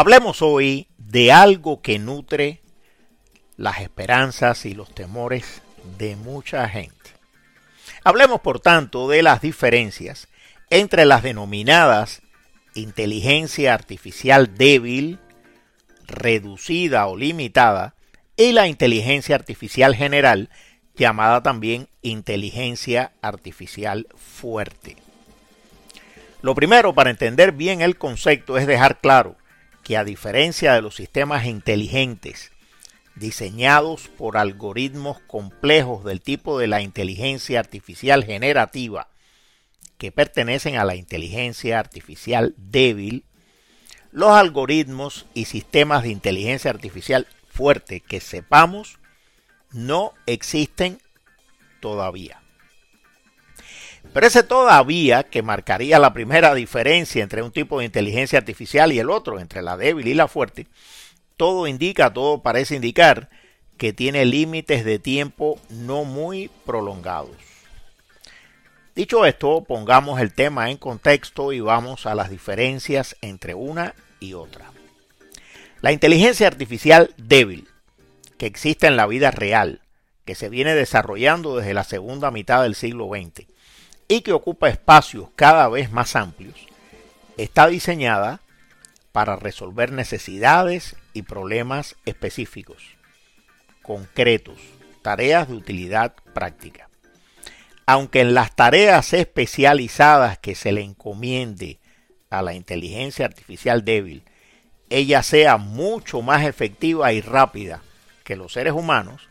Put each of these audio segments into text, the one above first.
Hablemos hoy de algo que nutre las esperanzas y los temores de mucha gente. Hablemos, por tanto, de las diferencias entre las denominadas inteligencia artificial débil, reducida o limitada, y la inteligencia artificial general, llamada también inteligencia artificial fuerte. Lo primero para entender bien el concepto es dejar claro que a diferencia de los sistemas inteligentes diseñados por algoritmos complejos del tipo de la inteligencia artificial generativa que pertenecen a la inteligencia artificial débil, los algoritmos y sistemas de inteligencia artificial fuerte que sepamos no existen todavía. Pero ese todavía que marcaría la primera diferencia entre un tipo de inteligencia artificial y el otro, entre la débil y la fuerte, todo indica, todo parece indicar que tiene límites de tiempo no muy prolongados. Dicho esto, pongamos el tema en contexto y vamos a las diferencias entre una y otra. La inteligencia artificial débil, que existe en la vida real, que se viene desarrollando desde la segunda mitad del siglo XX y que ocupa espacios cada vez más amplios, está diseñada para resolver necesidades y problemas específicos, concretos, tareas de utilidad práctica. Aunque en las tareas especializadas que se le encomiende a la inteligencia artificial débil, ella sea mucho más efectiva y rápida que los seres humanos,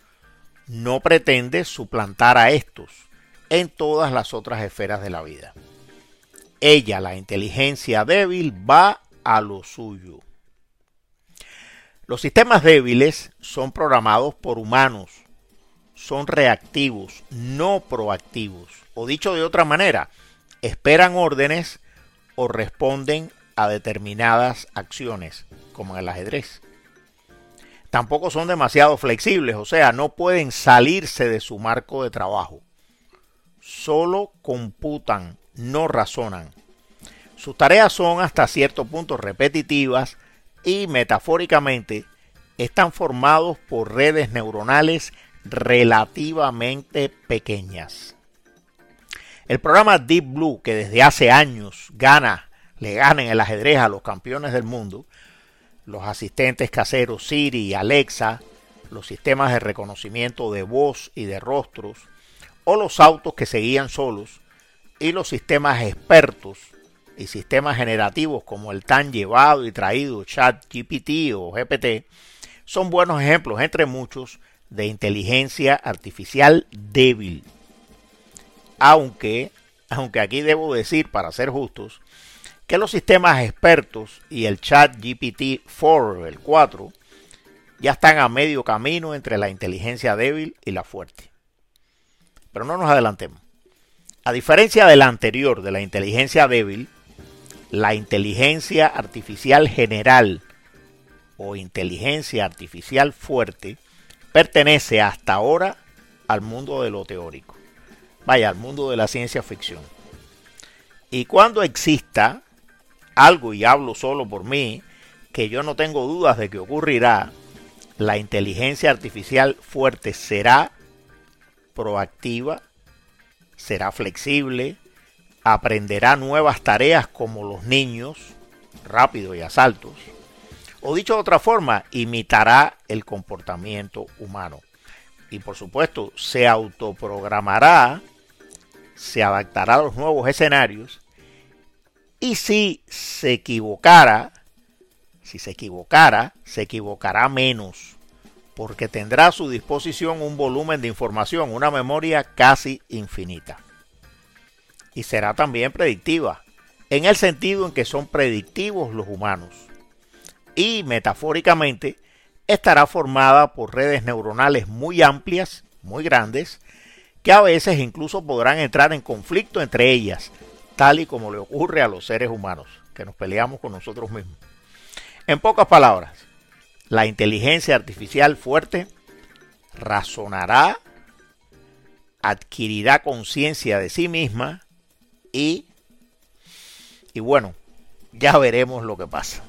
no pretende suplantar a estos en todas las otras esferas de la vida. Ella, la inteligencia débil, va a lo suyo. Los sistemas débiles son programados por humanos son reactivos, no proactivos. O dicho de otra manera, esperan órdenes o responden a determinadas acciones, como en el ajedrez. Tampoco son demasiado flexibles, o sea, no pueden salirse de su marco de trabajo. Solo computan, no razonan. Sus tareas son hasta cierto punto repetitivas y metafóricamente están formados por redes neuronales relativamente pequeñas. El programa Deep Blue, que desde hace años gana, le gana en el ajedrez a los campeones del mundo, los asistentes caseros Siri y Alexa, los sistemas de reconocimiento de voz y de rostros, o los autos que se guían solos, y los sistemas expertos y sistemas generativos como el tan llevado y traído ChatGPT o GPT, son buenos ejemplos, entre muchos, de inteligencia artificial débil. Aunque, aunque aquí debo decir, para ser justos, que los sistemas expertos y el chat GPT-4, el 4, ya están a medio camino entre la inteligencia débil y la fuerte. Pero no nos adelantemos. A diferencia de la anterior, de la inteligencia débil, la inteligencia artificial general o inteligencia artificial fuerte pertenece hasta ahora al mundo de lo teórico. Vaya, al mundo de la ciencia ficción. Y cuando exista algo, y hablo solo por mí, que yo no tengo dudas de que ocurrirá, la inteligencia artificial fuerte será proactiva, será flexible, aprenderá nuevas tareas como los niños, rápido y a saltos, o dicho de otra forma, imitará el comportamiento humano. Y por supuesto, se autoprogramará, se adaptará a los nuevos escenarios. Y si se equivocara, si se equivocara, se equivocará menos, porque tendrá a su disposición un volumen de información, una memoria casi infinita. Y será también predictiva, en el sentido en que son predictivos los humanos y metafóricamente estará formada por redes neuronales muy amplias, muy grandes, que a veces incluso podrán entrar en conflicto entre ellas, tal y como le ocurre a los seres humanos, que nos peleamos con nosotros mismos. En pocas palabras, la inteligencia artificial fuerte razonará, adquirirá conciencia de sí misma y, y bueno, ya veremos lo que pasa.